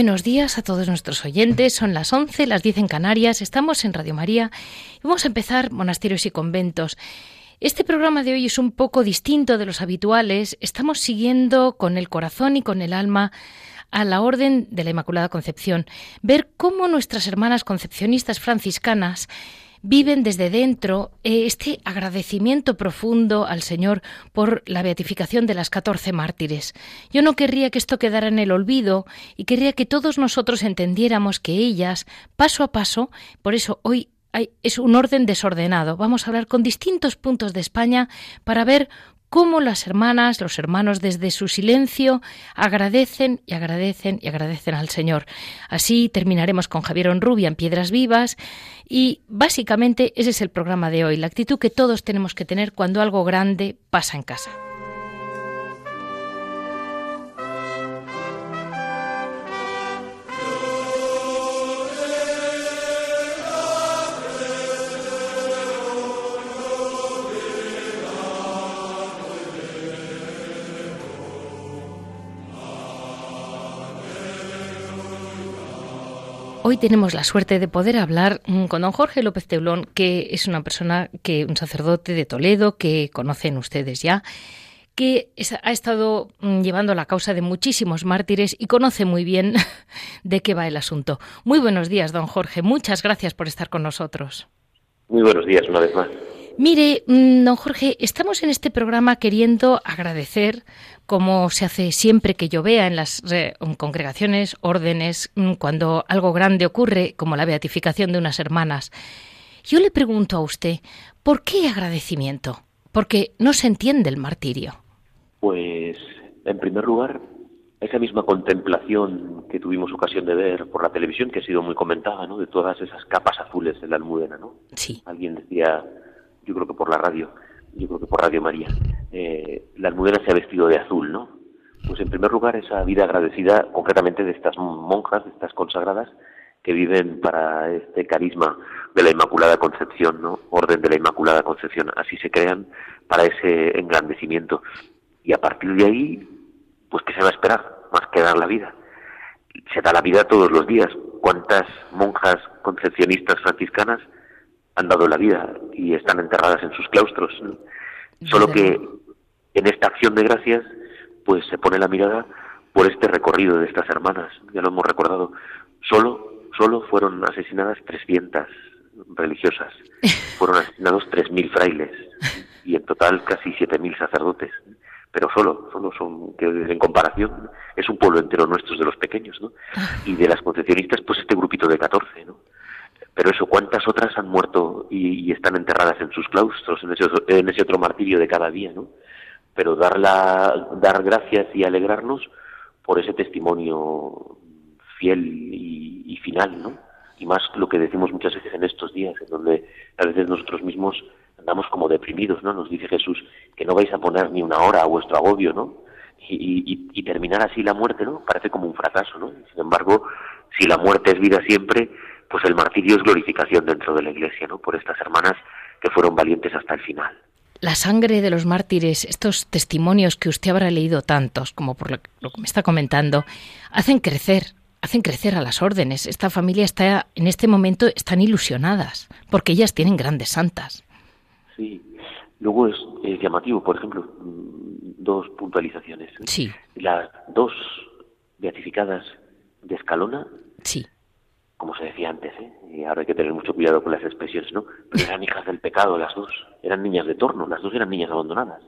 Buenos días a todos nuestros oyentes. Son las 11, las 10 en Canarias. Estamos en Radio María vamos a empezar monasterios y conventos. Este programa de hoy es un poco distinto de los habituales. Estamos siguiendo con el corazón y con el alma a la Orden de la Inmaculada Concepción, ver cómo nuestras hermanas concepcionistas franciscanas viven desde dentro eh, este agradecimiento profundo al Señor por la beatificación de las catorce mártires. Yo no querría que esto quedara en el olvido y querría que todos nosotros entendiéramos que ellas, paso a paso, por eso hoy es un orden desordenado. Vamos a hablar con distintos puntos de España para ver cómo las hermanas, los hermanos desde su silencio agradecen y agradecen y agradecen al Señor. Así terminaremos con Javier Onrubia en Piedras Vivas y básicamente ese es el programa de hoy, la actitud que todos tenemos que tener cuando algo grande pasa en casa. Hoy tenemos la suerte de poder hablar mm, con don Jorge López Teulón, que es una persona que un sacerdote de Toledo que conocen ustedes ya, que ha estado mm, llevando la causa de muchísimos mártires y conoce muy bien de qué va el asunto. Muy buenos días, don Jorge. Muchas gracias por estar con nosotros. Muy buenos días, una vez más. Mire, mm, don Jorge, estamos en este programa queriendo agradecer, como se hace siempre que yo vea en las congregaciones, órdenes, mm, cuando algo grande ocurre, como la beatificación de unas hermanas. Yo le pregunto a usted, ¿por qué agradecimiento? Porque no se entiende el martirio. Pues, en primer lugar, esa misma contemplación que tuvimos ocasión de ver por la televisión, que ha sido muy comentada, ¿no? De todas esas capas azules en la almudena, ¿no? Sí. Alguien decía yo creo que por la radio, yo creo que por Radio María, eh, la almudena se ha vestido de azul, ¿no? Pues en primer lugar esa vida agradecida concretamente de estas monjas, de estas consagradas, que viven para este carisma de la Inmaculada Concepción, ¿no? Orden de la Inmaculada Concepción, así se crean para ese engrandecimiento. Y a partir de ahí, pues ¿qué se va a esperar? Más que dar la vida. Se da la vida todos los días. ¿Cuántas monjas concepcionistas franciscanas han dado la vida y están enterradas en sus claustros. Solo que en esta acción de gracias, pues se pone la mirada por este recorrido de estas hermanas, ya lo hemos recordado. Solo, solo fueron asesinadas 300 religiosas, fueron asesinados 3.000 frailes y en total casi 7.000 sacerdotes. Pero solo, solo son, que en comparación, es un pueblo entero nuestro de los pequeños, ¿no? Ah. Y de las concepcionistas, pues este grupito de 14, ¿no? Pero eso, ¿cuántas otras han muerto y, están enterradas en sus claustros, en ese, otro, en ese otro martirio de cada día, ¿no? Pero dar, la, dar gracias y alegrarnos por ese testimonio fiel y, final, ¿no? Y más lo que decimos muchas veces en estos días, en donde a veces nosotros mismos andamos como deprimidos, ¿no? Nos dice Jesús que no vais a poner ni una hora a vuestro agobio, ¿no? Y, y, terminar así la muerte, ¿no? Parece como un fracaso, ¿no? Sin embargo, si la muerte es vida siempre, pues el martirio es glorificación dentro de la Iglesia, ¿no? Por estas hermanas que fueron valientes hasta el final. La sangre de los mártires, estos testimonios que usted habrá leído tantos, como por lo, que me está comentando, hacen crecer, hacen crecer a las órdenes. Esta familia está, en este momento, están ilusionadas, porque ellas tienen grandes santas. Sí. Luego es, llamativo, por ejemplo, mm, dos puntualizaciones. Sí. Las dos beatificadas de Escalona sí como se decía antes, ¿eh? y ahora hay que tener mucho cuidado con las expresiones, ¿no? Pero eran hijas del pecado las dos, eran niñas de torno, las dos eran niñas abandonadas,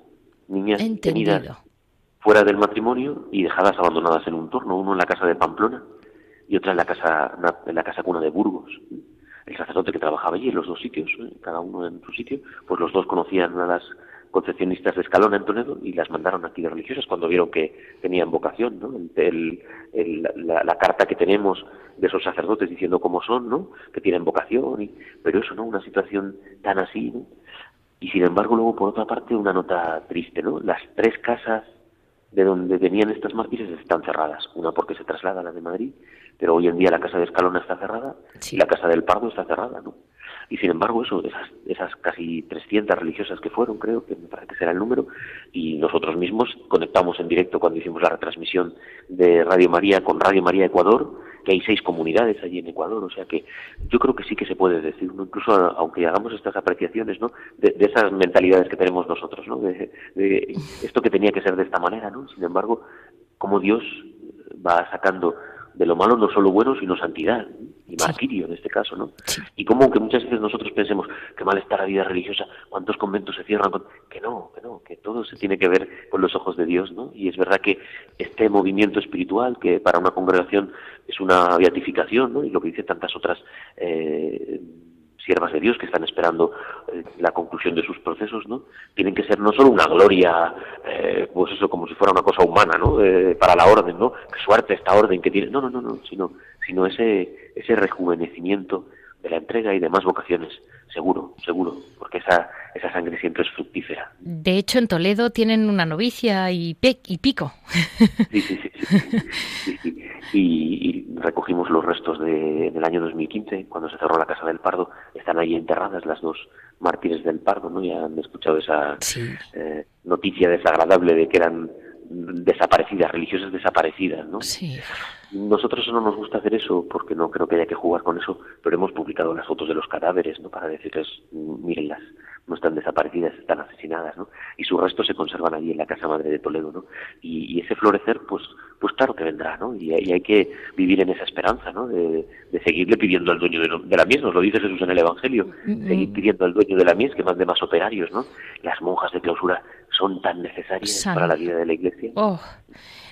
niñas tenidas fuera del matrimonio y dejadas abandonadas en un torno, uno en la casa de Pamplona y otra en la casa, en la casa cuna de Burgos. El sacerdote que trabajaba allí en los dos sitios, ¿eh? cada uno en su sitio, pues los dos conocían a las concepcionistas de Escalona en Toledo y las mandaron aquí de religiosas cuando vieron que tenían vocación, ¿no? la, carta que tenemos de esos sacerdotes diciendo cómo son, ¿no? Que tienen vocación, y, pero eso, ¿no? Una situación tan así, Y sin embargo luego por otra parte una nota triste, ¿no? Las tres casas de donde venían estas mártires están cerradas. Una porque se traslada a la de Madrid, pero hoy en día la casa de Escalona está cerrada y la casa del Pardo está cerrada, ¿no? Y sin embargo, eso, esas, esas casi 300 religiosas que fueron, creo que me parece que será el número, y nosotros mismos conectamos en directo cuando hicimos la retransmisión de Radio María con Radio María Ecuador, que hay seis comunidades allí en Ecuador, o sea que yo creo que sí que se puede decir, ¿no? incluso aunque hagamos estas apreciaciones, ¿no? De, esas mentalidades que tenemos nosotros, ¿no? De, esto que tenía que ser de esta manera, ¿no? Sin embargo, como Dios va sacando de lo malo no solo bueno, sino santidad y martirio en este caso, ¿no? Y como que muchas veces nosotros pensemos que mal está la vida religiosa, cuántos conventos se cierran, que no, que no, que todo se tiene que ver con los ojos de Dios, ¿no? Y es verdad que este movimiento espiritual, que para una congregación es una beatificación, ¿no? Y lo que dice tantas otras eh, siervas de Dios que están esperando eh, la conclusión de sus procesos, ¿no? Tienen que ser no solo una gloria, eh, pues eso, como si fuera una cosa humana, ¿no? Eh, para la orden, ¿no? Qué suerte esta orden que tiene. No, no, no, no, sino, sino ese, ese rejuvenecimiento de la entrega y de más vocaciones, seguro, seguro, porque esa, esa sangre siempre es fructífera. De hecho, en Toledo tienen una novicia y, y pico. Sí, sí, sí. Y, recogimos los restos de, del año 2015, cuando se cerró la Casa del Pardo. Están ahí enterradas las dos mártires del Pardo, ¿no? Ya han escuchado esa eh, noticia desagradable de que eran desaparecidas, religiosas desaparecidas, ¿no? Sí. Nosotros no nos gusta hacer eso porque no creo que haya que jugar con eso, pero hemos publicado las fotos de los cadáveres, ¿no? Para decirles, mírenlas, no están desaparecidas, están asesinadas, ¿no? Y sus restos se conservan allí en la Casa Madre de Toledo, ¿no? Y, ese florecer, pues, pues claro que vendrá, ¿no? Y, hay que vivir en esa esperanza, ¿no? De, seguirle pidiendo al dueño de, la mies, nos lo dice Jesús en el Evangelio, mm, mm. seguir pidiendo al dueño de la mies que mande más operarios, ¿no? Las monjas de clausura son tan necesarias para la vida de la Iglesia. Oh.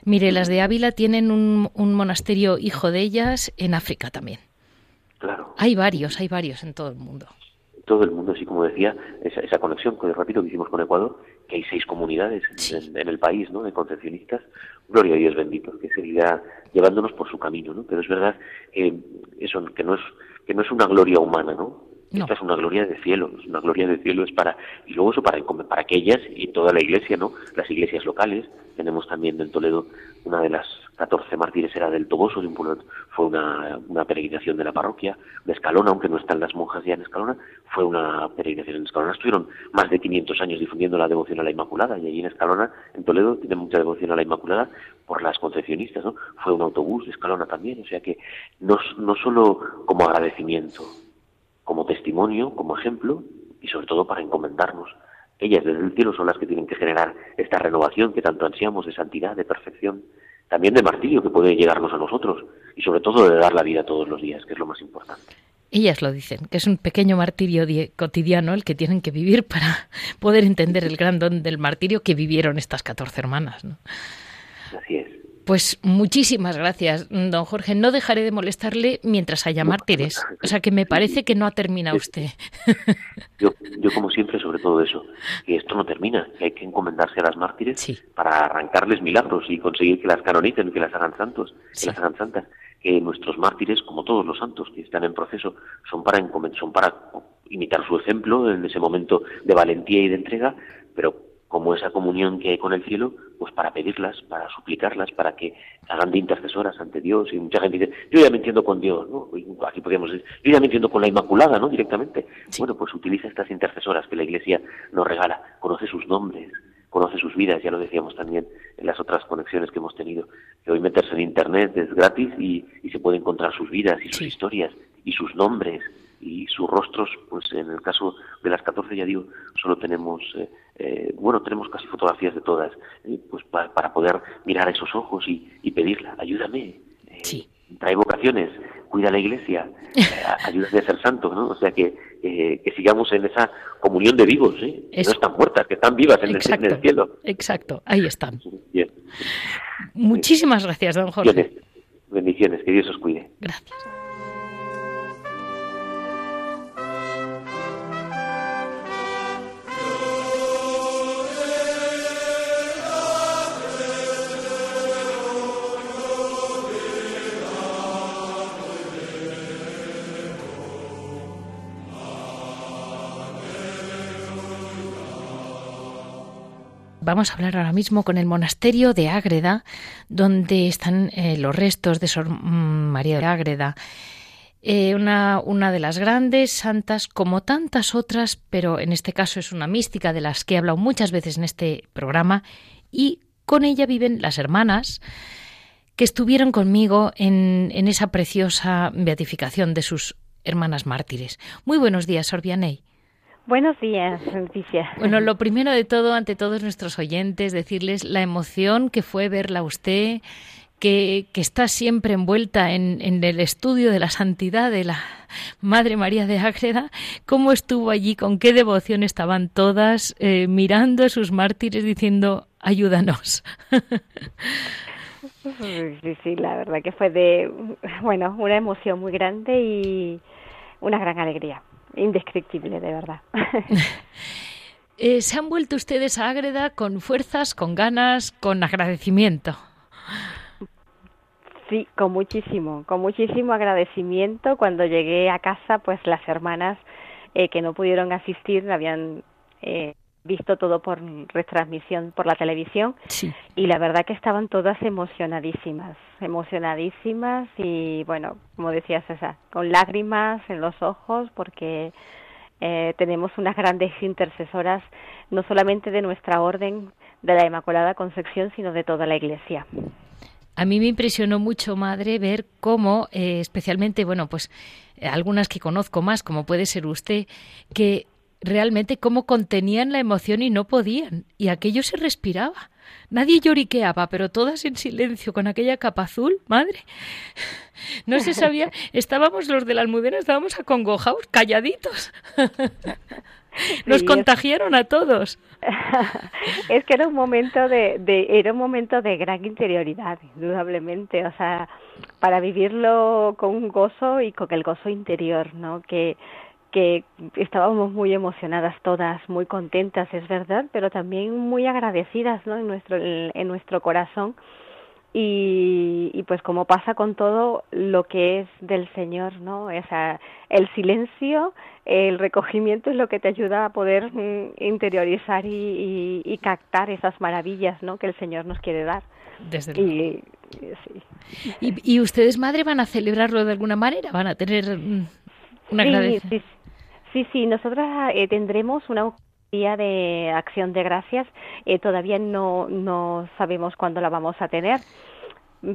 Mire, las de Ávila tienen un, monasterio hijo de ellas en África también. Claro. Hay varios, hay varios en todo el mundo. Todo el mundo, así como decía, esa, esa conexión, que repito, que hicimos con Ecuador, que hay seis comunidades en, el país, ¿no? De concepcionistas. Gloria a Dios bendito, que seguirá llevándonos por su camino, ¿no? Pero es verdad que eso, que no es, que no es una gloria humana, ¿no? Esta es una gloria de cielo, es una gloria de cielo es para y luego eso para para aquellas y toda la iglesia, ¿no? Las iglesias locales, tenemos también en Toledo una de las 14 mártires era del Toboso, de un pueblo, fue una, una peregrinación de la parroquia, de Escalona, aunque no están las monjas ya en Escalona, fue una peregrinación en Escalona. Estuvieron más de 500 años difundiendo la devoción a la Inmaculada y allí en Escalona, en Toledo, tiene mucha devoción a la Inmaculada por las concepcionistas, ¿no? Fue un autobús de Escalona también, o sea que no, no solo como agradecimiento, como testimonio, como ejemplo y sobre todo para encomendarnos. Ellas desde el cielo son las que tienen que generar esta renovación que tanto ansiamos de santidad, de perfección, también de martirio que puede llegarnos a nosotros y sobre todo de dar la vida todos los días, que es lo más importante. Ellas lo dicen, que es un pequeño martirio cotidiano el que tienen que vivir para poder entender el gran don del martirio que vivieron estas 14 hermanas. ¿no? Así es. Pues muchísimas gracias, don Jorge. No dejaré de molestarle mientras haya mártires. O sea que me parece que no ha terminado usted. Yo, yo como siempre, sobre todo eso, que esto no termina, que hay que encomendarse a las mártires para arrancarles milagros y conseguir que las canonicen, que las hagan santos, que las hagan santas. Que nuestros mártires, como todos los santos que están en proceso, son para, son para imitar su ejemplo en ese momento de valentía y de entrega, pero como esa comunión que hay con el cielo, pues para pedirlas, para suplicarlas, para que hagan de intercesoras ante Dios. Y mucha gente dice, yo ya me entiendo con Dios, ¿no? Aquí podríamos decir, yo ya me entiendo con la Inmaculada, ¿no? Directamente. Bueno, pues utiliza estas intercesoras que la Iglesia nos regala, conoce sus nombres, conoce sus vidas, ya lo decíamos también en las otras conexiones que hemos tenido, que hoy meterse en Internet es gratis y, se puede encontrar sus vidas y sus historias y sus nombres y sus rostros, pues en el caso de las 14 ya digo, solo tenemos, eh, eh, bueno, tenemos casi fotografías de todas, eh, pues para poder mirar a esos ojos y, y pedirla, ayúdame, trae vocaciones, cuida la iglesia, ayúdame a ser santo, ¿no? O sea que, que sigamos en esa comunión de vivos, ¿eh? que no están muertas, que están vivas en, el, cielo. Exacto, ahí están. Muchísimas gracias, don Jorge. Bendiciones, que Dios os cuide. Gracias. Vamos a hablar ahora mismo con el monasterio de Ágreda, donde están eh, los restos de Sor mm, María de Ágreda. Eh, una, una, de las grandes santas, como tantas otras, pero en este caso es una mística de las que he hablado muchas veces en este programa, y con ella viven las hermanas que estuvieron conmigo en, en esa preciosa beatificación de sus hermanas mártires. Muy buenos días, Sorbianey. Buenos días, Leticia. Bueno, lo primero de todo, ante todos nuestros oyentes, decirles la emoción que fue verla a usted, que, que está siempre envuelta en, en, el estudio de la santidad de la Madre María de Ágreda, cómo estuvo allí, con qué devoción estaban todas, eh, mirando a sus mártires diciendo, ayúdanos. Sí, sí, la verdad que fue de, bueno, una emoción muy grande y una gran alegría indescriptible, de verdad. eh, ¿Se han vuelto ustedes a Ágreda con fuerzas, con ganas, con agradecimiento? Sí, con muchísimo, con muchísimo agradecimiento. Cuando llegué a casa, pues las hermanas eh, que no pudieron asistir habían eh, visto todo por retransmisión por la televisión sí. y la verdad que estaban todas emocionadísimas, emocionadísimas y bueno, como decía César, con lágrimas en los ojos porque eh, tenemos unas grandes intercesoras no solamente de nuestra orden de la Inmaculada Concepción, sino de toda la Iglesia. A mí me impresionó mucho, madre, ver cómo, eh, especialmente, bueno, pues algunas que conozco más, como puede ser usted, que realmente cómo contenían la emoción y no podían, y aquello se respiraba. Nadie lloriqueaba, pero todas en silencio, con aquella capa azul, madre. No se sabía, estábamos los de la almudena, estábamos acongojados, calladitos. Nos sí, contagiaron a todos. es que era un momento de, de, era un momento de gran interioridad, indudablemente, o sea, para vivirlo con un gozo y con el gozo interior, ¿no? Que que estábamos muy emocionadas todas, muy contentas, es verdad, pero también muy agradecidas, ¿no? En nuestro en nuestro corazón y, y pues como pasa con todo lo que es del Señor, ¿no? O sea, el silencio, el recogimiento es lo que te ayuda a poder mm, interiorizar y, y, y, captar esas maravillas, ¿no? Que el Señor nos quiere dar. Desde luego. Y, sí. ¿Y, ¿Y, ustedes, madre, van a celebrarlo de alguna manera? ¿Van a tener un sí, sí, Sí, sí, nosotros eh, tendremos una día de acción de gracias. Eh, todavía no, no sabemos cuándo la vamos a tener,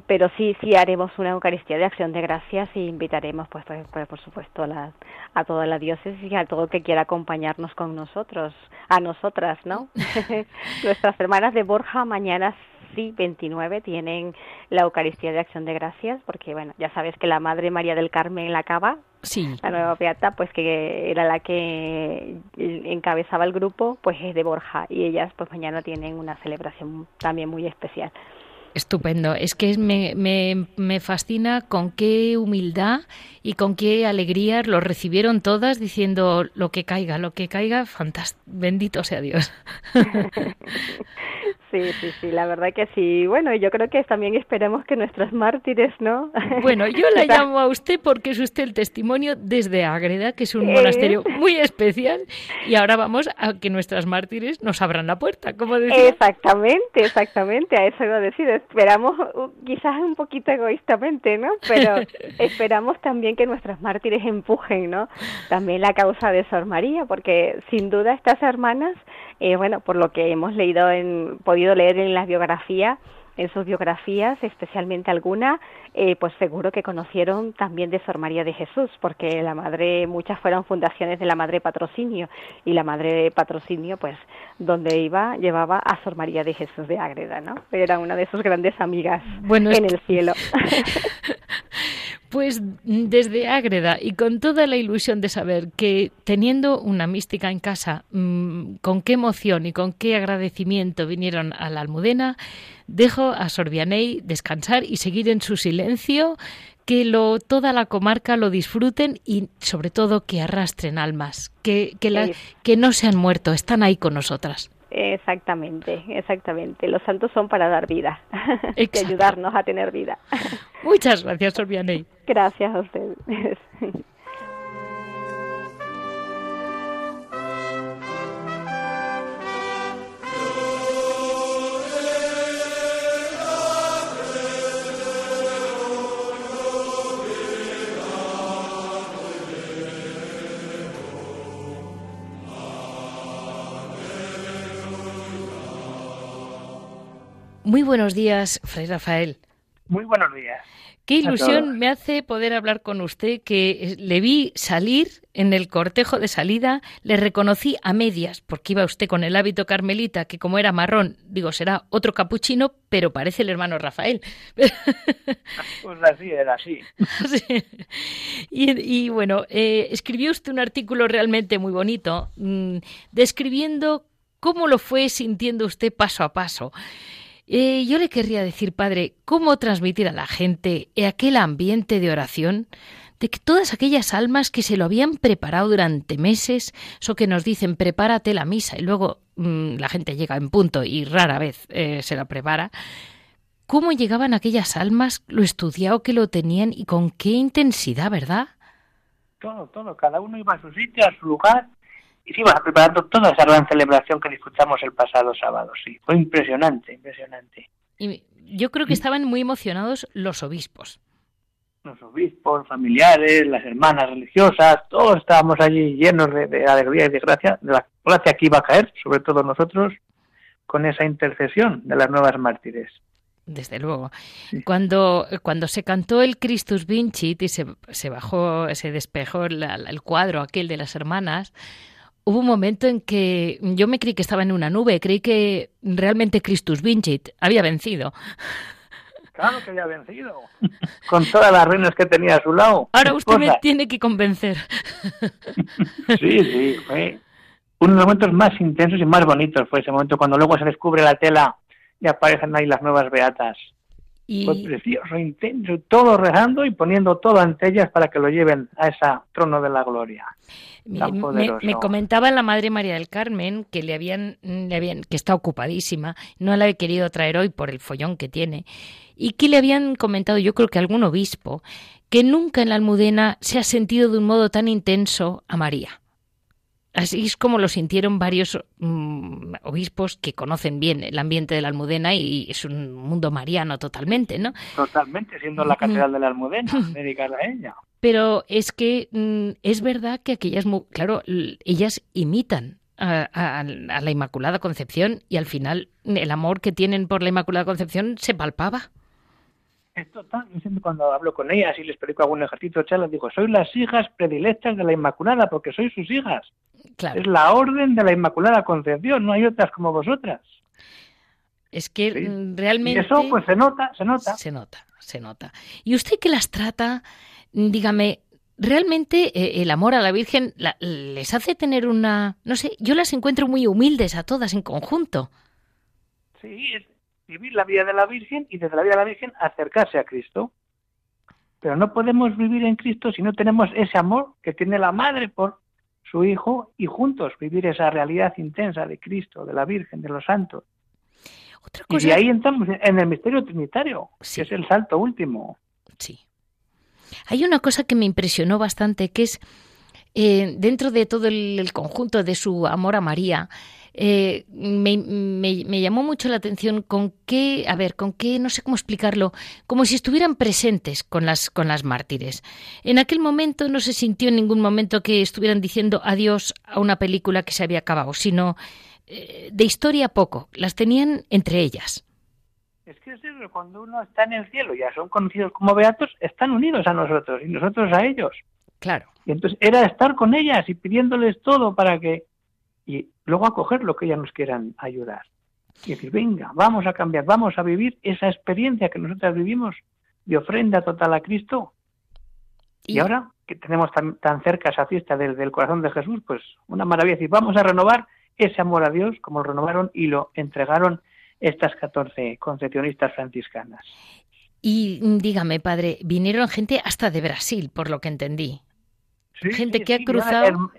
pero sí, sí haremos una Eucaristía de acción de gracias y invitaremos, pues, pues, pues por supuesto, a, la, a toda la diócesis y a todo el que quiera acompañarnos con nosotros, a nosotras, ¿no? Nuestras hermanas de Borja mañana sí, 29 tienen la Eucaristía de Acción de Gracias, porque bueno, ya sabes que la Madre María del Carmen la Cava, sí. la nueva beata, pues que era la que encabezaba el grupo, pues es de Borja y ellas pues mañana tienen una celebración también muy especial. Estupendo. Es que me, me, me, fascina con qué humildad y con qué alegría lo recibieron todas diciendo lo que caiga, lo que caiga, fantástico. Bendito sea Dios. Sí, sí, sí, la verdad que sí. Bueno, yo creo que también esperemos que nuestros mártires, ¿no? Bueno, yo la llamo a usted porque es usted el testimonio desde Ágreda, que es un monasterio muy especial, y ahora vamos a que nuestras mártires nos abran la puerta, como decía. Exactamente, exactamente, a eso iba a decir. Esperamos, quizás un poquito egoístamente, ¿no? Pero esperamos también que nuestras mártires empujen, ¿no? También la causa de Sor María, porque sin duda estas hermanas, eh, bueno, por lo que hemos leído en podido leer en las biografías, en sus biografías, especialmente alguna, eh, pues seguro que conocieron también de Sor María de Jesús, porque la madre, muchas fueron fundaciones de la madre patrocinio, y la madre patrocinio, pues, donde iba, llevaba a Sor María de Jesús de Ágreda, ¿no? Era una de sus grandes amigas bueno, en el cielo. Pues desde Ágreda y con toda la ilusión de saber que teniendo una mística en casa, mmm, con qué emoción y con qué agradecimiento vinieron a la Almudena, dejo a Sorbianey descansar y seguir en su silencio, que lo, toda la comarca lo disfruten y sobre todo que arrastren almas, que, que, la, que no se han muerto, están ahí con nosotras. Exactamente, exactamente. Los santos son para dar vida, que ayudarnos a tener vida. Muchas gracias, Sorbianey. Gracias a ustedes. Muy buenos días, Fray Rafael. Muy buenos días. Qué ilusión me hace poder hablar con usted, que le vi salir en el cortejo de salida, le reconocí a medias, porque iba usted con el hábito carmelita, que como era marrón, digo, será otro capuchino, pero parece el hermano Rafael. Pues así era, así. Y, bueno, eh, escribió usted un artículo realmente muy bonito, mm, describiendo cómo lo fue sintiendo usted paso a paso. Eh, yo le querría decir, padre, cómo transmitir a la gente aquel ambiente de oración de que todas aquellas almas que se lo habían preparado durante meses, o que nos dicen prepárate la misa y luego mm, la gente llega en punto y rara vez eh, se la prepara, cómo llegaban aquellas almas, lo estudiado que lo tenían y con qué intensidad, ¿verdad? Todo, todo, cada uno iba a su sitio, a su lugar y sí, va preparando toda esa gran celebración que disfrutamos el pasado sábado, sí. Fue impresionante, impresionante. Y yo creo que estaban muy emocionados los obispos. Los obispos, familiares, las hermanas religiosas, todos estábamos allí llenos de, alegría y de gracia, de la gracia que iba a caer, sobre todo nosotros, con esa intercesión de las nuevas mártires. Desde luego. Cuando, cuando se cantó el Christus Vincit y se, se bajó, se despejó el cuadro aquel de las hermanas, Hubo un momento en que yo me creí que estaba en una nube, creí que realmente Christus Vincit había vencido. Claro que había vencido, con todas las reinas que tenía a su lado. Ahora usted me tiene que convencer. Sí, sí, fue uno de los momentos más intensos y más bonitos fue ese momento cuando luego se descubre la tela y aparecen ahí las nuevas beatas. Y... Fue precioso, intenso, todo rezando y poniendo todo ante ellas para que lo lleven a ese trono de la gloria. Me, comentaba la madre María del Carmen que le habían, le habían, que está ocupadísima, no la he querido traer hoy por el follón que tiene, y que le habían comentado, yo creo que algún obispo, que nunca en la Almudena se ha sentido de un modo tan intenso a María. Así es como lo sintieron varios mm, obispos que conocen bien el ambiente de la Almudena y es un mundo mariano totalmente, ¿no? Totalmente, siendo la catedral de la Almudena, dedicada a ella. Pero es que mm, es verdad que aquellas, claro, ellas imitan a, la Inmaculada Concepción y al final el amor que tienen por la Inmaculada Concepción se palpaba. Es total, cuando hablo con ellas y les predico algún ejercicio, les digo, soy las hijas predilectas de la Inmaculada porque sois sus hijas. Es la orden de la Inmaculada Concepción, no hay otras como vosotras. Es que realmente... Y eso pues se nota, se nota. Se nota, se nota. ¿Y usted que las trata, dígame, realmente eh, el amor a la Virgen les hace tener una... No sé, yo las encuentro muy humildes a todas en conjunto. Sí, es vivir la vida de la Virgen y desde la vida de la Virgen acercarse a Cristo. Pero no podemos vivir en Cristo si no tenemos ese amor que tiene la Madre por su Hijo y juntos vivir esa realidad intensa de Cristo, de la Virgen, de los santos. Y ahí entramos en el misterio trinitario, que es el salto último. Sí. Hay una cosa que me impresionó bastante, que es eh, dentro de todo el, conjunto de su amor a María, eh, me, llamó mucho la atención con qué, a ver, con qué, no sé cómo explicarlo, como si estuvieran presentes con las, con las mártires. En aquel momento no se sintió en ningún momento que estuvieran diciendo adiós a una película que se había acabado, sino eh, de historia poco, las tenían entre ellas. Es que cuando uno está en el cielo, ya son conocidos como beatos, están unidos a nosotros y nosotros a ellos. Claro. Y entonces era estar con ellas y pidiéndoles todo para que y luego acoger lo que ellas nos quieran ayudar. Y decir, venga, vamos a cambiar, vamos a vivir esa experiencia que nosotras vivimos de ofrenda total a Cristo. Y, ahora que tenemos tan, tan, cerca esa fiesta desde el corazón de Jesús, pues una maravilla. Y vamos a renovar ese amor a Dios como lo renovaron y lo entregaron estas 14 concepcionistas franciscanas. Y dígame, padre, vinieron gente hasta de Brasil, por lo que entendí. gente que ha cruzado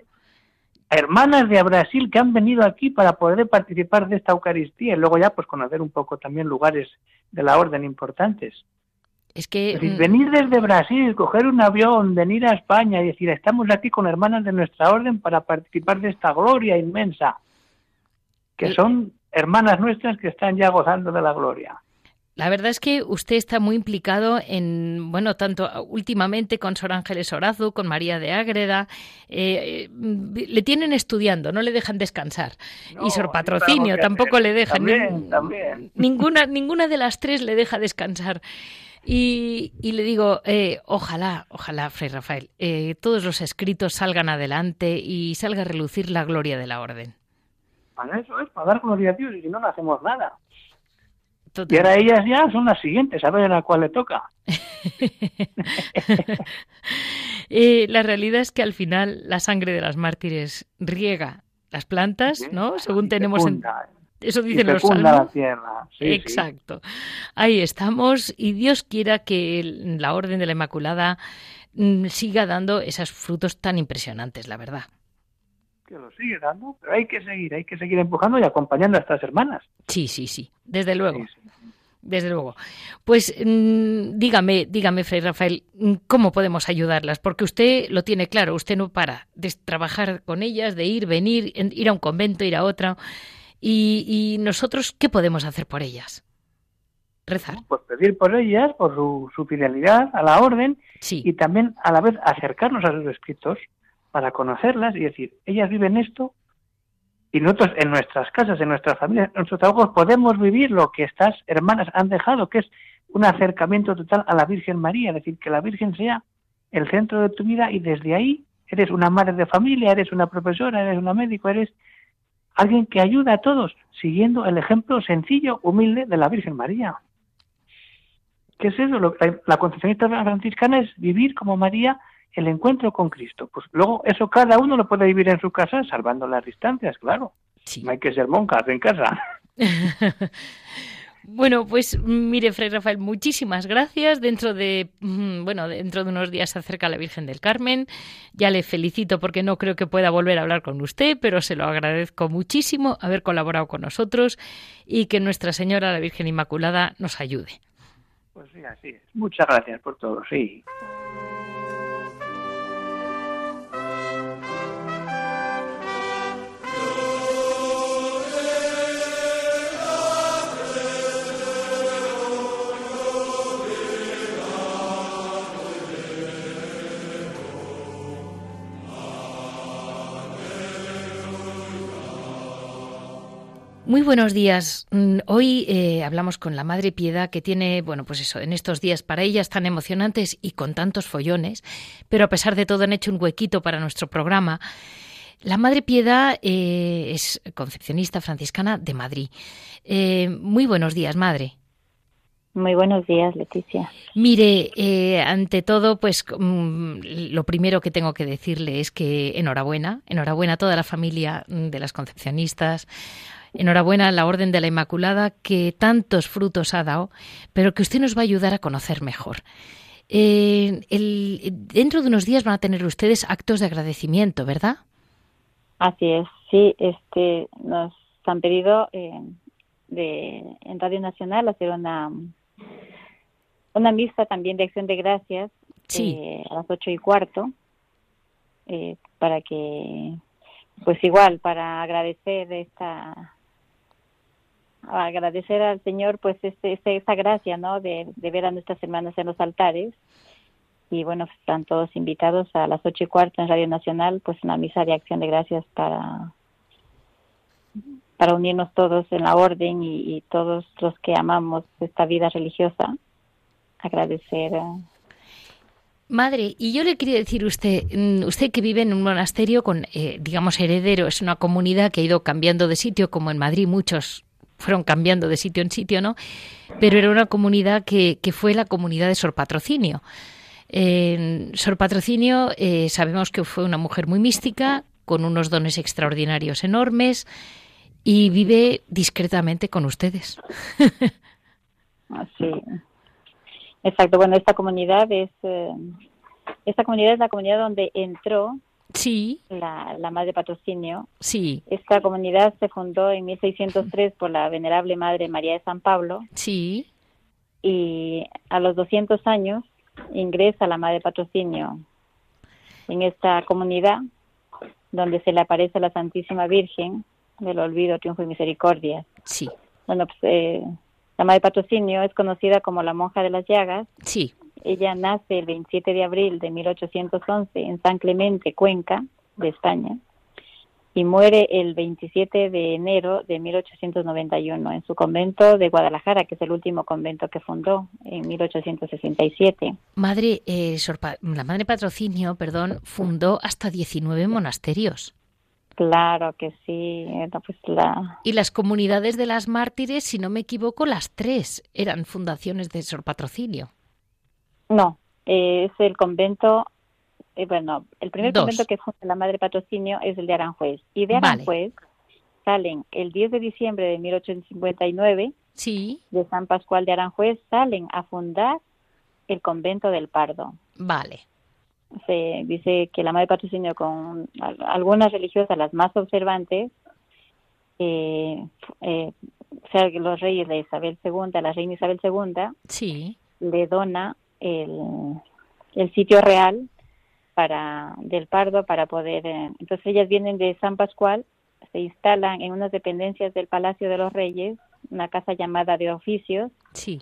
hermanas de Brasil que han venido aquí para poder participar de esta Eucaristía y luego ya pues conocer un poco también lugares de la orden importantes. Es que mm, venir desde Brasil, coger un avión, venir a España y decir estamos aquí con hermanas de nuestra orden para participar de esta gloria inmensa, que son hermanas nuestras que están ya gozando de la gloria. La verdad es que usted está muy implicado en, bueno, tanto últimamente con Sor Ángeles Orazu, con María de Ágreda, eh, le tienen estudiando, no le dejan descansar. y Sor Patrocinio tampoco le dejan. Ninguna, ninguna de las tres le deja descansar. Y, le digo, eh, ojalá, ojalá, Fray Rafael, eh, todos los escritos salgan adelante y salga a relucir la gloria de la orden. Para eso es, para dar gloria a Dios, y si no, no hacemos nada. Y ahora ellas ya son las siguientes, a ver a cuál le toca. Eh, la realidad es que al final la sangre de las mártires riega las plantas, ¿no? Según tenemos en... Eso dicen los salmos. Exacto. Ahí estamos y Dios quiera que la Orden de la Inmaculada mm, siga dando esos frutos tan impresionantes, la verdad que lo sigue dando, pero hay que seguir, hay que seguir empujando y acompañando a estas hermanas. Sí, sí, sí, desde luego. Desde luego. Pues mm, dígame, dígame, Fray Rafael, mm, ¿cómo podemos ayudarlas? Porque usted lo tiene claro, usted no para de trabajar con ellas, de ir, venir, ir a un convento, ir a otro. Y, nosotros, ¿qué podemos hacer por ellas? Rezar. Pues pedir por ellas, por su, su fidelidad a la orden sí. y también a la vez acercarnos a sus escritos para conocerlas y decir, ellas viven esto y nosotros en nuestras casas, en nuestras familias, en nuestros trabajos podemos vivir lo que estas hermanas han dejado, que es un acercamiento total a la Virgen María, es decir, que la Virgen sea el centro de tu vida y desde ahí eres una madre de familia, eres una profesora, eres una médico, eres alguien que ayuda a todos, siguiendo el ejemplo sencillo, humilde de la Virgen María. ¿Qué es eso? La, la concepcionista franciscana es vivir como María el encuentro con Cristo. Pues luego eso cada uno lo puede vivir en su casa, salvando las distancias, claro. No hay que ser monjas en casa. Bueno, pues mire, Fray Rafael, muchísimas gracias. Dentro de, mm, bueno, dentro de unos días se acerca la Virgen del Carmen. Ya le felicito porque no creo que pueda volver a hablar con usted, pero se lo agradezco muchísimo haber colaborado con nosotros y que Nuestra Señora, la Virgen Inmaculada, nos ayude. Pues sí, así es. Muchas gracias por todo, sí. Muy buenos días. Mm, hoy eh, hablamos con la Madre Piedad que tiene, bueno, pues eso, en estos días para ellas tan emocionantes y con tantos follones, pero a pesar de todo han hecho un huequito para nuestro programa. La Madre Piedad eh, es concepcionista franciscana de Madrid. Eh, muy buenos días, Madre. Muy buenos días, Leticia. Mire, ante todo, pues mm, lo primero que tengo que decirle es que enhorabuena, enhorabuena a toda la familia de las concepcionistas, Enhorabuena a la Orden de la Inmaculada que tantos frutos ha dado, pero que usted nos va a ayudar a conocer mejor. Eh, dentro de unos días van a tener ustedes actos de agradecimiento, ¿verdad? Así es, sí. Este, nos han pedido eh, de, en Radio Nacional hacer una una misa también de acción de gracias eh, a las ocho y cuarto para que pues igual para agradecer esta agradecer al Señor pues este, este, esta gracia, ¿no? De, ver a nuestras hermanas en los altares. Y bueno, están todos invitados a las ocho y cuarto en Radio Nacional, pues una misa de acción de gracias para para unirnos todos en la orden y, todos los que amamos esta vida religiosa, agradecer. Madre, y yo le quería decir usted, mm, usted que vive en un monasterio con, eh, digamos, heredero, es una comunidad que ha ido cambiando de sitio, como en Madrid muchos fueron cambiando de sitio en sitio, ¿no? Pero era una comunidad que, que fue la comunidad de Sor Patrocinio. Sor Patrocinio eh, sabemos que fue una mujer muy mística, con unos dones extraordinarios enormes y vive discretamente con ustedes. Sí, exacto. Bueno, esta comunidad es eh, esta comunidad es la comunidad donde entró Sí. La, la Madre Patrocinio. Sí. Esta comunidad se fundó en 1603 por la Venerable Madre María de San Pablo. Sí. Y a los 200 años ingresa la Madre Patrocinio en esta comunidad donde se le aparece la Santísima Virgen del Olvido, Triunfo y Misericordia. Sí. Bueno, pues eh, La Madre Patrocinio es conocida como la monja de las llagas. Sí. Ella nace el 27 de abril de 1811 en San Clemente, Cuenca, de España, y muere el 27 de enero de 1891 en su convento de Guadalajara, que es el último convento que fundó en 1867. Madre, eh, la Madre Patrocinio, perdón, fundó hasta 19 monasterios. Claro que sí. Pues la... Y las comunidades de las mártires, si no me equivoco, las tres eran fundaciones de Sor Patrocinio. No, eh, es el convento, eh, bueno, el primer convento que funda la Madre Patrocinio es el de Aranjuez. Y de Aranjuez salen el 10 de diciembre de 1859, sí. de San Pascual de Aranjuez, salen a fundar el convento del Pardo. Vale se dice que la Madre Patrocinio con algunas religiosas, las más observantes, eh, eh, o sea, los reyes de Isabel II, la reina Isabel II, sí. le dona el, el sitio real para del Pardo para poder. Eh, entonces ellas vienen de San Pascual, se instalan en unas dependencias del Palacio de los Reyes, una casa llamada de oficios,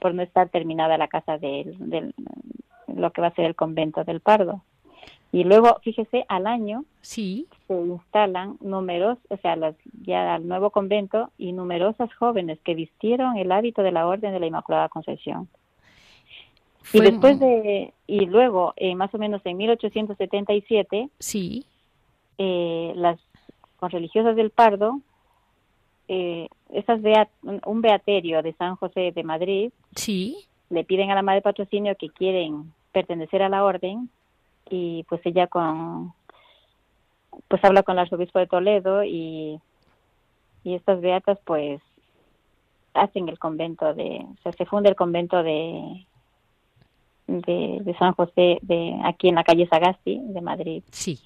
por no estar terminada la casa de, de, lo que va a ser el convento del Pardo. Y luego, fíjese, al año sí. se instalan numerosos, o sea, ya al nuevo convento y numerosas jóvenes que vistieron el hábito de la Orden de la Inmaculada Concepción. Y después de, y luego, eh, más o menos en 1877, sí. Eh, las con religiosas del Pardo, eh, esas un beaterio de San José de Madrid, sí. le piden a la Madre Patrocinio que quieren pertenecer a la orden y pues ella con pues habla con el arzobispo de Toledo y y estas beatas pues hacen el convento de o sea, se funda el convento de, de, San José de aquí en la calle Sagasti de Madrid sí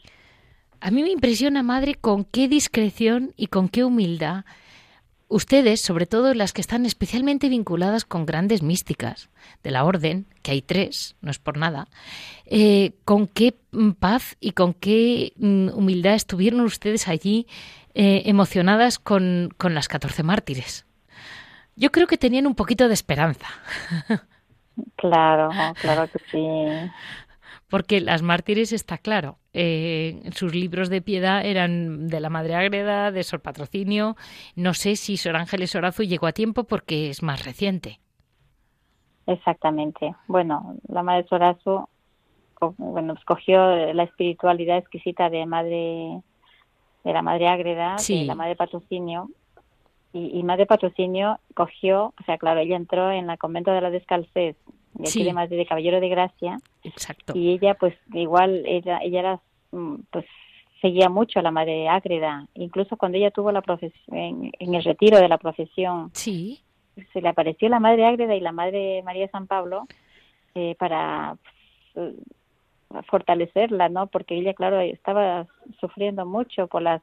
a mí me impresiona madre con qué discreción y con qué humildad Ustedes, sobre todo las que están especialmente vinculadas con grandes místicas de la orden, que hay tres, no es por nada, eh, con qué paz y con qué mm, humildad estuvieron ustedes allí eh, emocionadas con, con las catorce mártires. Yo creo que tenían un poquito de esperanza. Claro, claro que sí porque las mártires está claro. Eh, sus libros de piedad eran de la Madre Ágreda, de Sor Patrocinio. No sé si Sor Ángeles Orazu llegó a tiempo porque es más reciente. Exactamente. Bueno, la Madre Sorazu bueno, escogió la espiritualidad exquisita de Madre de la Madre Ágreda, de la Madre Patrocinio, y, y, Madre Patrocinio cogió, o sea, claro, ella entró en la convento de la Descalcés, de aquí de Madrid, de Caballero de Gracia. Exacto. Y ella, pues, igual, ella, ella era, mm, pues, seguía mucho a la Madre Ágreda. Incluso cuando ella tuvo la profesión, en, el retiro de la profesión, sí. se le apareció la Madre Ágreda y la Madre María San Pablo eh, para pues, fortalecerla, ¿no? Porque ella, claro, estaba sufriendo mucho por las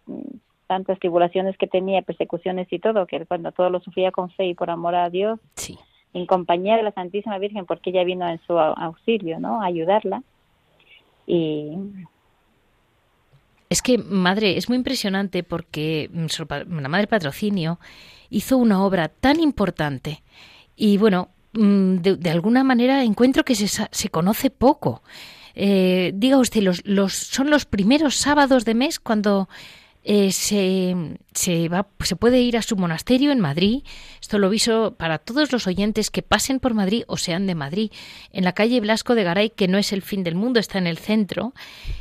tantas tribulaciones que tenía, persecuciones y todo, que cuando todo lo sufría con fe y por amor a Dios, sí. en compañía de la Santísima Virgen, porque ella vino en su auxilio, ¿no? A ayudarla. Y es que, madre, es muy impresionante porque la madre patrocinio hizo una obra tan importante y, bueno, mm, de, alguna manera encuentro que se, se conoce poco. Eh, diga usted, los, los, son los primeros sábados de mes cuando eh, se, se, va, se puede ir a su monasterio en Madrid. Esto lo aviso para todos los oyentes que pasen por Madrid o sean de Madrid, en la calle Blasco de Garay, que no es el fin del mundo, está en el centro,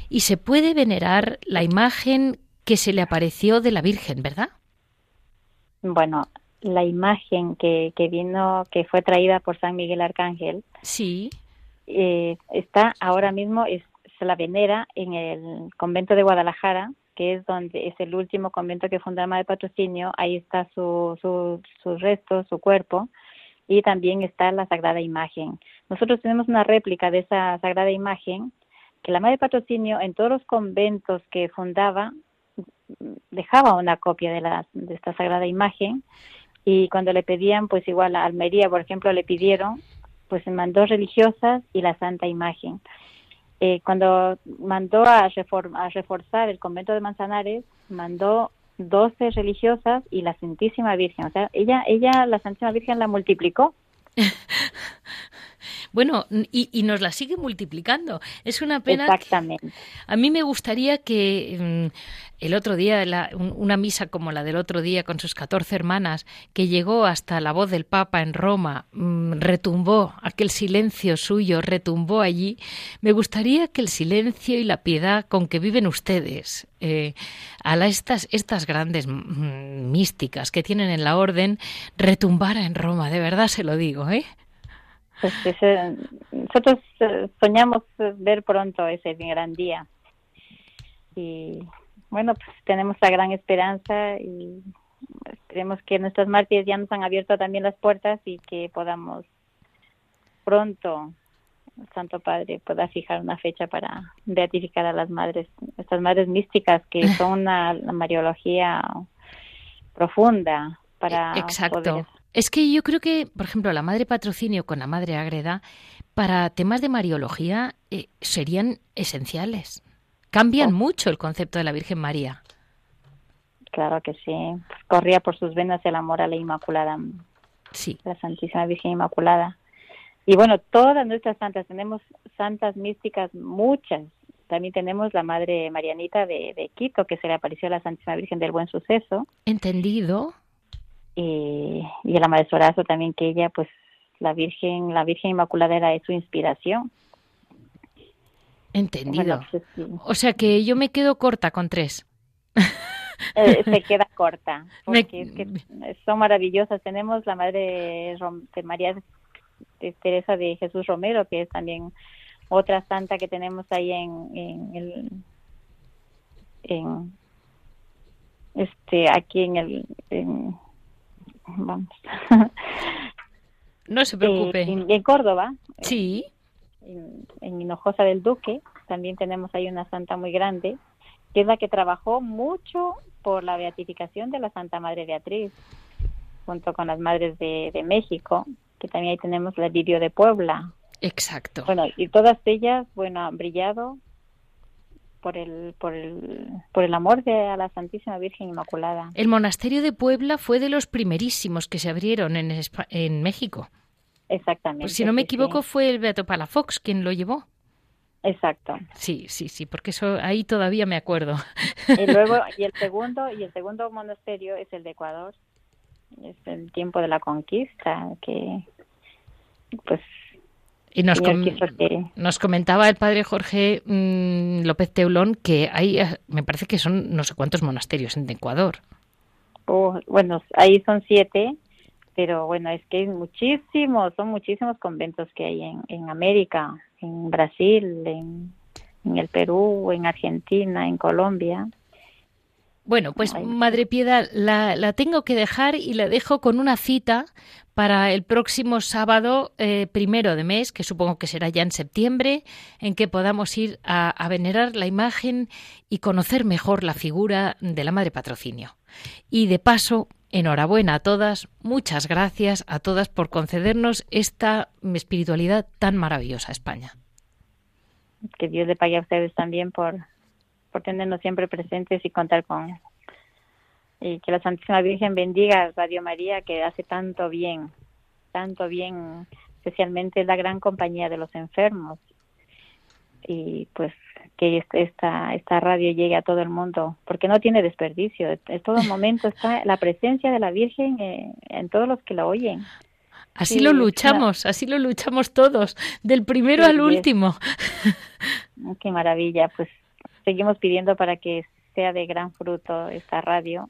y se puede venerar la imagen que se le apareció de la Virgen, ¿verdad? Bueno, la imagen que, que vino, que fue traída por San Miguel Arcángel, sí, eh, está ahora mismo, es, se la venera en el convento de Guadalajara, que es donde es el último convento que fundó de Patrocinio, ahí está su, su, su resto, su cuerpo, y también está la Sagrada Imagen. Nosotros tenemos una réplica de esa Sagrada Imagen que la Madre Patrocinio en todos los conventos que fundaba dejaba una copia de, la, de esta Sagrada Imagen y cuando le pedían, pues igual a Almería, por ejemplo, le pidieron, pues se mandó religiosas y la Santa Imagen. Eh, cuando mandó a, reforzar el convento de Manzanares, mandó 12 religiosas y la Santísima Virgen. O sea, ella, ella la Santísima Virgen la multiplicó. Bueno, y, nos la sigue multiplicando. Es una pena. Exactamente. a mí me gustaría que mm, el otro día, una misa como la del otro día con sus 14 hermanas, que llegó hasta la voz del Papa en Roma, mm, retumbó, aquel silencio suyo retumbó allí. Me gustaría que el silencio y la piedad con que viven ustedes, eh, a la, estas, estas grandes mm, místicas que tienen en la orden, retumbara en Roma. De verdad se lo digo, ¿eh? Pues nosotros eh, soñamos ver pronto ese gran día. Y bueno, pues tenemos la gran esperanza y esperemos que nuestras mártires ya nos han abierto también las puertas y que podamos pronto el Santo Padre pueda fijar una fecha para beatificar a las madres, estas madres místicas que son una, mariología profunda para Exacto. Es que yo creo que, por ejemplo, la madre patrocinio con la madre agreda, para temas de mariología eh, serían esenciales. Cambian oh. mucho el concepto de la Virgen María. Claro que sí. corría por sus venas el amor a la Inmaculada. Sí. La Santísima Virgen Inmaculada. Y bueno, todas nuestras santas, tenemos santas místicas, muchas. También tenemos la Madre Marianita de, de Quito, que se le apareció a la Santísima Virgen del Buen Suceso. Entendido y, y la Madre Sorazo también que ella pues la Virgen la Virgen Inmaculada era su inspiración. Entendido. Pues, o sea que yo me quedo corta con tres. Eh, se queda corta porque es que son maravillosas. Tenemos la Madre de María de Teresa de Jesús Romero que es también otra santa que tenemos ahí en, en el en este aquí en el en, vamos. No se preocupe. Eh, en, Córdoba. Sí. En, Hinojosa del Duque también tenemos ahí una santa muy grande, que es la que trabajó mucho por la beatificación de la Santa Madre Beatriz, junto con las Madres de, de México, que también ahí tenemos la Lirio de Puebla. Exacto. Bueno, y todas ellas, bueno, han brillado por el, por el, por el amor de a la Santísima Virgen Inmaculada. El monasterio de Puebla fue de los primerísimos que se abrieron en, en México. Exactamente. Pues si no me equivoco, fue el Beato Palafox quien lo llevó. Exacto. Sí, sí, sí, porque eso ahí todavía me acuerdo. Y luego y el segundo y el segundo monasterio es el de Ecuador. Es el tiempo de la conquista que pues y nos, nos comentaba el padre Jorge mm, López Teulón que hay, eh, me parece que son no sé cuántos monasterios en Ecuador. Oh, bueno, ahí son siete, pero bueno, es que hay muchísimos, son muchísimos conventos que hay en, en América, en Brasil, en, en el Perú, en Argentina, en Colombia. Bueno, pues Madre Piedad, la, la, tengo que dejar y la dejo con una cita para el próximo sábado eh, primero de mes, que supongo que será ya en septiembre, en que podamos ir a, a, venerar la imagen y conocer mejor la figura de la Madre Patrocinio. Y de paso, enhorabuena a todas, muchas gracias a todas por concedernos esta espiritualidad tan maravillosa a España. Que Dios le pague a ustedes también por por tenernos siempre presentes y contar con y que la Santísima Virgen bendiga a Radio María que hace tanto bien, tanto bien, especialmente la gran compañía de los enfermos. Y pues que esta esta radio llegue a todo el mundo porque no tiene desperdicio. En todo momento está la presencia de la Virgen eh, en todos los que la oyen. Así lo luchamos, así lo luchamos todos, del primero al último. Qué maravilla, pues seguimos pidiendo para que sea de gran fruto esta radio,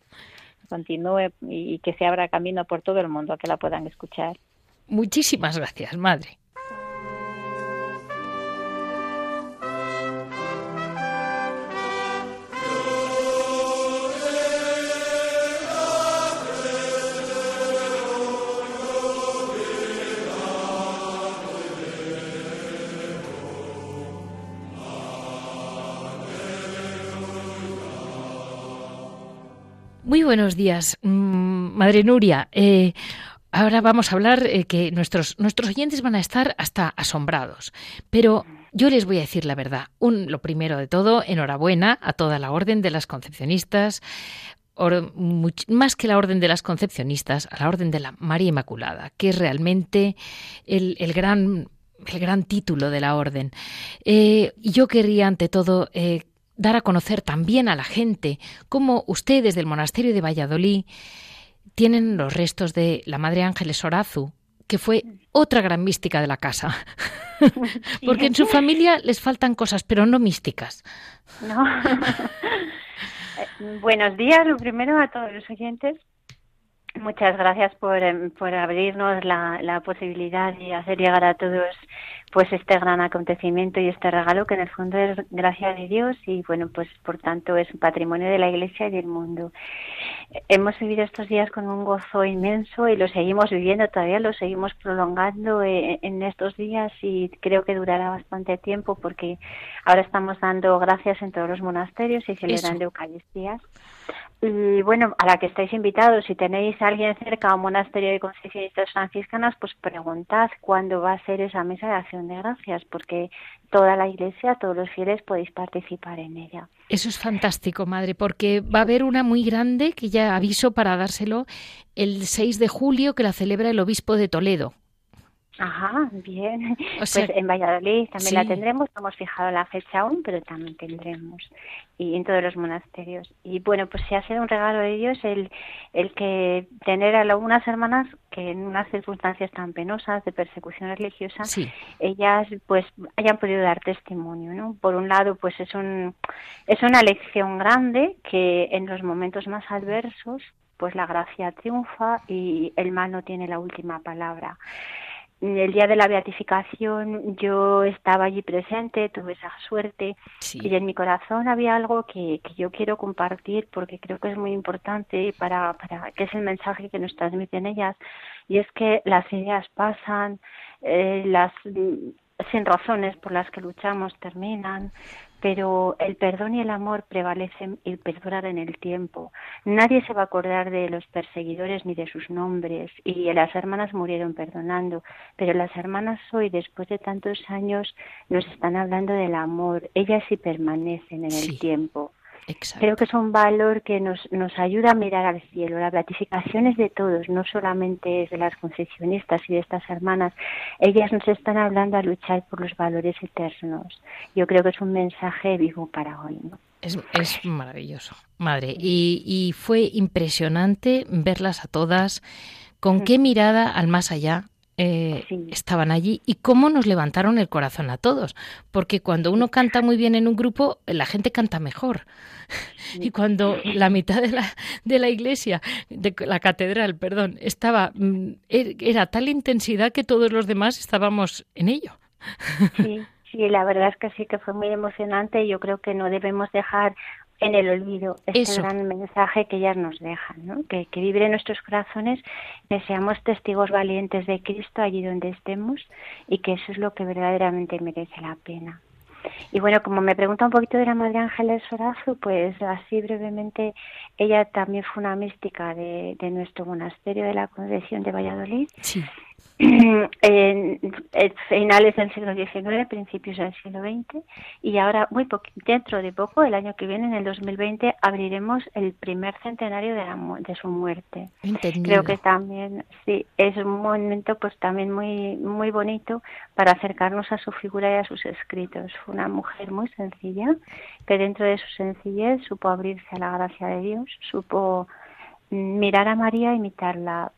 continúe y que se abra camino por todo el mundo a que la puedan escuchar. Muchísimas gracias, madre. Muy buenos días, mm, Madre Nuria. Eh, ahora vamos a hablar eh, que nuestros, nuestros oyentes van a estar hasta asombrados, pero yo les voy a decir la verdad. Un, lo primero de todo, enhorabuena a toda la orden de las concepcionistas. más que la orden de las concepcionistas, a la orden de la María Inmaculada, que es realmente el, gran, el gran título de la orden. Eh, yo querría, ante todo, dar a conocer también a la gente cómo ustedes del monasterio de Valladolid tienen los restos de la Madre Ángeles Orazu, que fue otra gran mística de la casa. Porque en su familia les faltan cosas, pero no místicas. No. Buenos días, lo primero a todos los oyentes. Muchas gracias por, em, abrirnos la, posibilidad de hacer llegar a todos pues este gran acontecimiento y este regalo que en el fondo es gracia de Dios y bueno pues por tanto es un patrimonio de la Iglesia y del mundo. Hemos vivido estos días con un gozo inmenso y lo seguimos viviendo todavía, lo seguimos prolongando eh, en estos días y creo que durará bastante tiempo porque ahora estamos dando gracias en todos los monasterios y celebrando Eucaristías. Y bueno, a la que estáis invitados, si tenéis a alguien cerca a un monasterio de concepcionistas franciscanas, pues preguntad cuándo va a ser esa mesa de acción de gracias, porque toda la iglesia, todos los fieles podéis participar en ella. Eso es fantástico, madre, porque va a haber una muy grande que ya aviso para dárselo el 6 de julio que la celebra el obispo de Toledo. Ajá, bien. pues en Valladolid también la tendremos, no hemos fijado la fecha aún, pero también tendremos. Y en todos los monasterios. Y bueno, pues se ha sido un regalo de Dios el, el que tener a algunas hermanas que en unas circunstancias tan penosas de persecución religiosa, ellas pues hayan podido dar testimonio, ¿no? Por un lado, pues es un es una lección grande que en los momentos más adversos pues la gracia triunfa y el mal no tiene la última palabra el día de la beatificación yo estaba allí presente, tuve esa suerte y en mi corazón había algo que, que, yo quiero compartir porque creo que es muy importante para, para que es el mensaje que nos transmiten ellas y es que las ideas pasan, eh, las sin razones por las que luchamos terminan, pero el perdón y el amor prevalecen y perduran en el tiempo. Nadie se va a acordar de los perseguidores ni de sus nombres y las hermanas murieron perdonando, pero las hermanas hoy, después de tantos años, nos están hablando del amor. Ellas sí permanecen en el tiempo. Creo que es un valor que nos, nos ayuda a mirar al cielo. La beatificación es de todos, no solamente es de las concesionistas y de estas hermanas. Ellas nos están hablando a luchar por los valores eternos. Yo creo que es un mensaje vivo para hoy. Es, es, maravilloso, madre. Y, y fue impresionante verlas a todas, con qué mirada al más allá, eh, estaban allí y cómo nos levantaron el corazón a todos. Porque cuando uno canta muy bien en un grupo, la gente canta mejor. Y cuando la mitad de la, de la iglesia, de la catedral, perdón, estaba, mm, er, era tal intensidad que todos los demás estábamos en ello. Sí, sí, la verdad es que sí que fue muy emocionante y yo creo que no debemos dejar en el olvido este gran mensaje que ellas nos dejan, ¿no? que, que vibre en nuestros corazones, que seamos testigos valientes de Cristo allí donde estemos y que eso es lo que verdaderamente merece la pena. Y bueno, como me pregunta un poquito de la Madre Ángeles Sorazo, pues así brevemente, ella también fue una mística de, de nuestro monasterio de la Concepción de Valladolid. Sí. en, finales del siglo XIX, principios del siglo XX, y ahora, muy dentro de poco, el año que viene, en el 2020, abriremos el primer centenario de, la, de su muerte. Creo que también, sí, es un momento pues también muy, muy bonito para acercarnos a su figura y a sus escritos. Fue una mujer muy sencilla, que dentro de su sencillez supo abrirse a la gracia de Dios, supo mirar a María, imitarla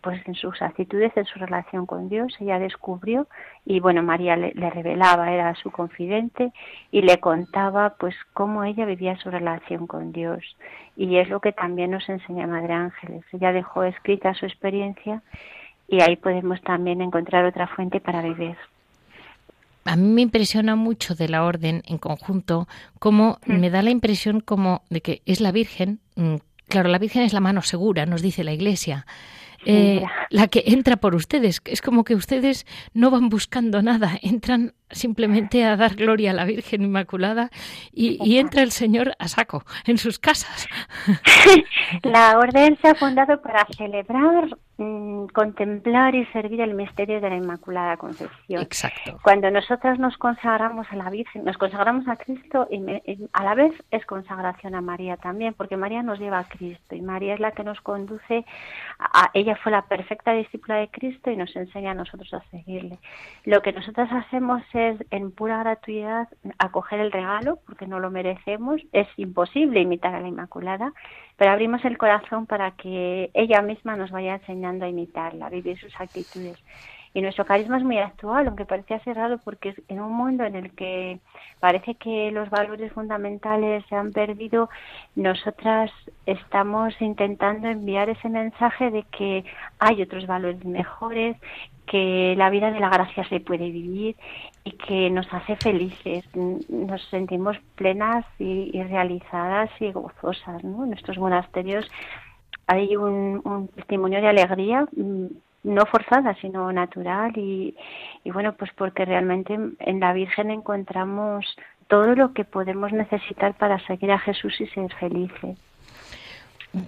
pues en sus actitudes, en su relación con Dios, ella descubrió y bueno, María le, revelaba, era su confidente y le contaba pues cómo ella vivía su relación con Dios y es lo que también nos enseña Madre Ángeles. Ella dejó escrita su experiencia y ahí podemos también encontrar otra fuente para vivir. A mí me impresiona mucho de la orden en conjunto, como me da la impresión como de que es la Virgen mm, Claro, la Virgen es la mano segura, nos dice la Iglesia. Eh, la que entra por ustedes. Es como que ustedes no van buscando nada, entran simplemente a dar gloria a la Virgen Inmaculada y, entra el Señor a saco en sus casas. la orden se ha fundado para celebrar, mm, contemplar y servir el misterio de la Inmaculada Concepción. Exacto. Cuando nosotras nos consagramos a la Virgen, nos consagramos a Cristo y, a la vez es consagración a María también, porque María nos lleva a Cristo y María es la que nos conduce, a, ella fue la perfecta discípula de Cristo y nos enseña a nosotros a seguirle. Lo que nosotras hacemos es en pura gratuidad acoger el regalo, porque no lo merecemos, es imposible imitar a la Inmaculada, pero abrimos el corazón para que ella misma nos vaya enseñando a imitarla, a vivir sus actitudes. Y nuestro carisma es muy actual, aunque parece ser raro porque en un mundo en el que parece que los valores fundamentales se han perdido, nosotras estamos intentando enviar ese mensaje de que hay otros valores mejores, que la vida de la gracia se puede vivir y que nos hace felices, nos sentimos plenas y, realizadas y gozosas. ¿no? En nuestros monasterios hay un, testimonio de alegría mm, no forzada, sino natural y, y bueno, pues porque realmente en la Virgen encontramos todo lo que podemos necesitar para seguir a Jesús y ser felices.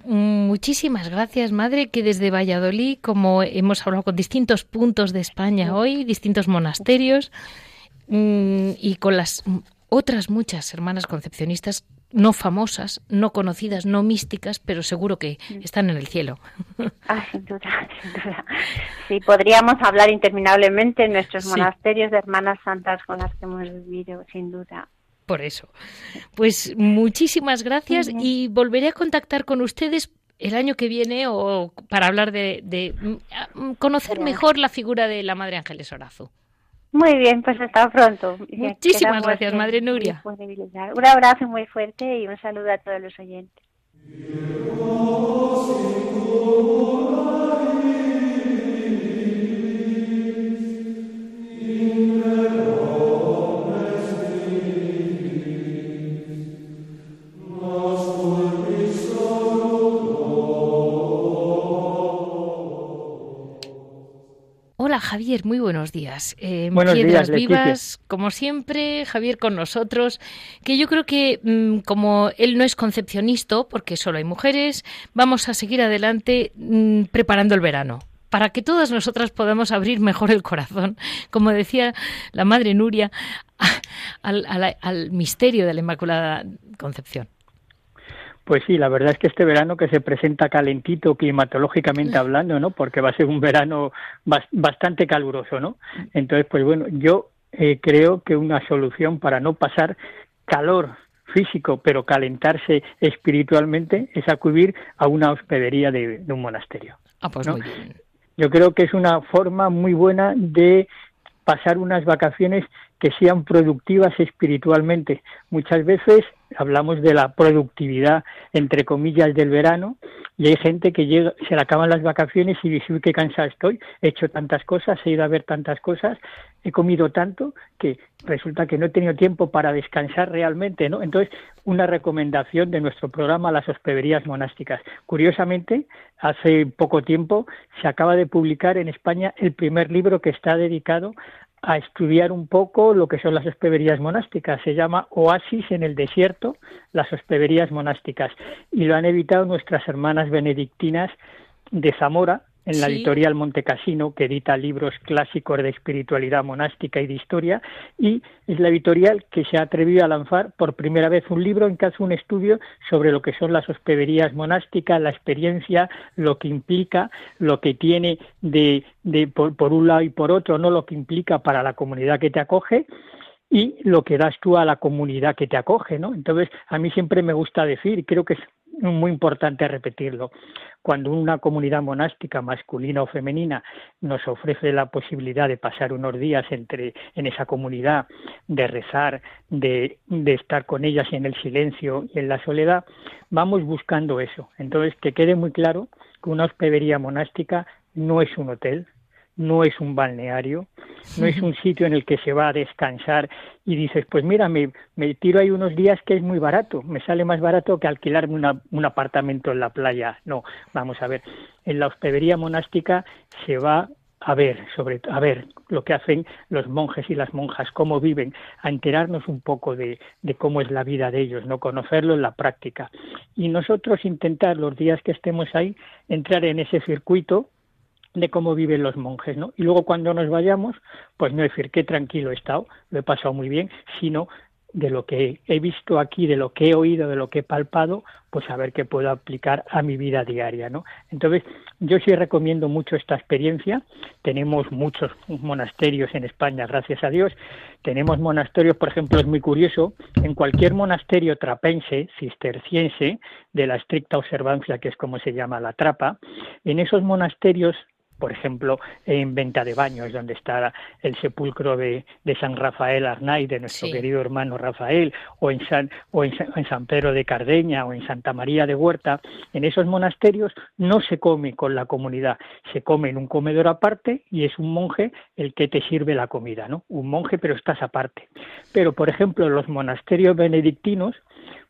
Muchísimas gracias, madre, que desde Valladolid, como hemos hablado con distintos puntos de España hoy, distintos monasterios, mm, y con las otras muchas hermanas concepcionistas no famosas, no conocidas, no místicas, pero seguro que están en el cielo. Ah, sin duda, sin duda. Sí, podríamos hablar interminablemente en nuestros monasterios de hermanas santas con las que hemos vivido, sin duda. Por eso. Pues muchísimas gracias y volveré a contactar con ustedes el año que viene o para hablar de, mm, conocer mejor la figura de la Madre Ángeles Orazo. Muy bien, pues hasta pronto. Muchísimas gracias, Madre Nuria. Un abrazo muy fuerte y un saludo a todos los oyentes. Javier, muy buenos días. Eh, buenos Piedras días, Vivas, como siempre, Javier con nosotros, que yo creo que mm, como él no es concepcionista, porque solo hay mujeres, vamos a seguir adelante mm, preparando el verano para que todas nosotras podamos abrir mejor el corazón, como decía la madre Nuria, al misterio de la Inmaculada Concepción. Pues sí, la verdad es que este verano que se presenta calentito climatológicamente hablando, ¿no? Porque va a ser un verano bastante caluroso, ¿no? Entonces, pues bueno, yo eh, creo que una solución para no pasar calor físico, pero calentarse espiritualmente, es acudir a una hospedería de, un monasterio. Ah, pues muy bien. Yo creo que es una forma muy buena de pasar unas vacaciones que sean productivas espiritualmente. Muchas veces hablamos de la productividad, entre comillas, del verano, y hay gente que llega, se le acaban las vacaciones y dice, uy, qué cansada estoy, he hecho tantas cosas, he ido a ver tantas cosas, he comido tanto, que resulta que no he tenido tiempo para descansar realmente, ¿no? Entonces, una recomendación de nuestro programa Las hospederías monásticas. Curiosamente, hace poco tiempo se acaba de publicar en España el primer libro que está dedicado a estudiar un poco lo que son las hospederías monásticas. Se llama Oasis en el desierto, las hospederías monásticas. Y lo han editado nuestras hermanas benedictinas de Zamora, en la editorial Montecasino, que edita libros clásicos de espiritualidad monástica y de historia, y es la editorial que se ha atrevido a lanzar por primera vez un libro en que hace un estudio sobre lo que son las hospederías monásticas, la experiencia, lo que implica, lo que tiene de, de por, por un lado y por otro, no lo que implica para la comunidad que te acoge, y lo que das tú a la comunidad que te acoge, ¿no? Entonces, a mí siempre me gusta decir, creo que es muy importante repetirlo, cuando una comunidad monástica masculina o femenina nos ofrece la posibilidad de pasar unos días entre en esa comunidad, de rezar, de, de estar con ellas en el silencio y en la soledad, vamos buscando eso. Entonces, que quede muy claro que una hospedería monástica no es un hotel, no es un balneario, no es un sitio en el que se va a descansar y dices, pues mira, me, me tiro ahí unos días que es muy barato, me sale más barato que alquilarme una, un apartamento en la playa. No, vamos a ver, en la hospedería monástica se va a ver, sobre a ver lo que hacen los monjes y las monjas, cómo viven, a enterarnos un poco de, de, cómo es la vida de ellos, no conocerlo en la práctica. Y nosotros intentar los días que estemos ahí entrar en ese circuito de cómo viven los monjes, ¿no? Y luego cuando nos vayamos, pues no decir qué tranquilo he estado, lo he pasado muy bien, sino de lo que he visto aquí, de lo que he oído, de lo que he palpado, pues a ver qué puedo aplicar a mi vida diaria, ¿no? Entonces, yo sí recomiendo mucho esta experiencia. Tenemos muchos monasterios en España, gracias a Dios. Tenemos monasterios, por ejemplo, es muy curioso, en cualquier monasterio trapense, cisterciense, de la estricta observancia, que es como se llama la trapa, en esos monasterios por ejemplo, en Venta de Baños, donde está el sepulcro de, San Rafael Arnay, de nuestro querido hermano Rafael, o, en San, o en, San Pedro de Cardeña, o en Santa María de Huerta, en esos monasterios no se come con la comunidad, se come en un comedor aparte y es un monje el que te sirve la comida, ¿no? Un monje, pero estás aparte. Pero, por ejemplo, los monasterios benedictinos,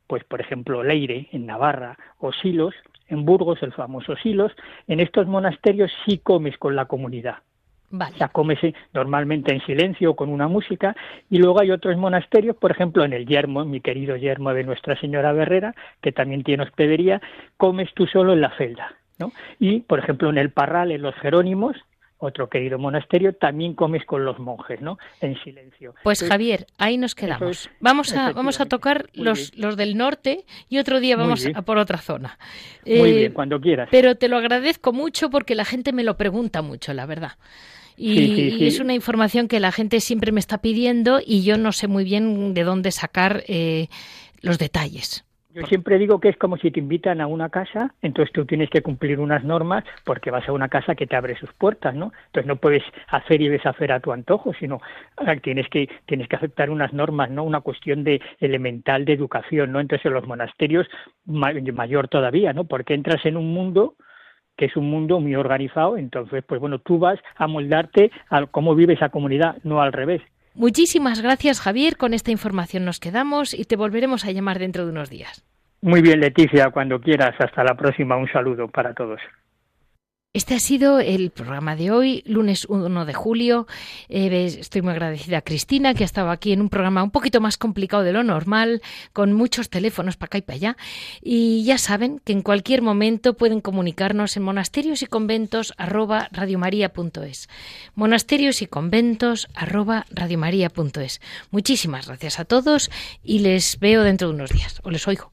pues por ejemplo Leire en Navarra o Silos, en Burgos, el famoso Silos, en estos monasterios sí comes con la comunidad. Vale. O sea, comes normalmente en silencio o con una música. Y luego hay otros monasterios, por ejemplo, en el Yermo, mi querido Yermo de Nuestra Señora Berrera, que también tiene hospedería, comes tú solo en la celda. ¿no? Y, por ejemplo, en el Parral, en los Jerónimos, otro querido monasterio, también comes con los monjes, ¿no? En silencio. Pues Javier, ahí nos quedamos. vamos a vamos a tocar los, los del norte y otro día vamos a por otra zona. Muy bien, eh, cuando quieras. Pero te lo agradezco mucho porque la gente me lo pregunta mucho, la verdad. Y, es una información que la gente siempre me está pidiendo y yo no sé muy bien de dónde sacar eh, los detalles. Yo siempre digo que es como si te invitan a una casa, entonces tú tienes que cumplir unas normas porque vas a una casa que te abre sus puertas, ¿no? Entonces no puedes hacer y deshacer a tu antojo, sino ah, tienes que tienes que aceptar unas normas, ¿no? Una cuestión de elemental de educación, ¿no? Entonces en los monasterios mayor todavía, ¿no? Porque entras en un mundo que es un mundo muy organizado, entonces pues bueno, tú vas a moldarte a cómo vive esa comunidad, no al revés. Muchísimas gracias, Javier. Con esta información nos quedamos y te volveremos a llamar dentro de unos días. Muy bien, Leticia, cuando quieras. Hasta la próxima. Un saludo para todos. Este ha sido el programa de hoy, lunes 1 de julio. Eh, estoy muy agradecida a Cristina, que ha estado aquí en un programa un poquito más complicado de lo normal, con muchos teléfonos para acá y para allá. Y ya saben que en cualquier momento pueden comunicarnos en monasterios y. Monasterios y conventos. Muchísimas gracias a todos y les veo dentro de unos días, o les oigo.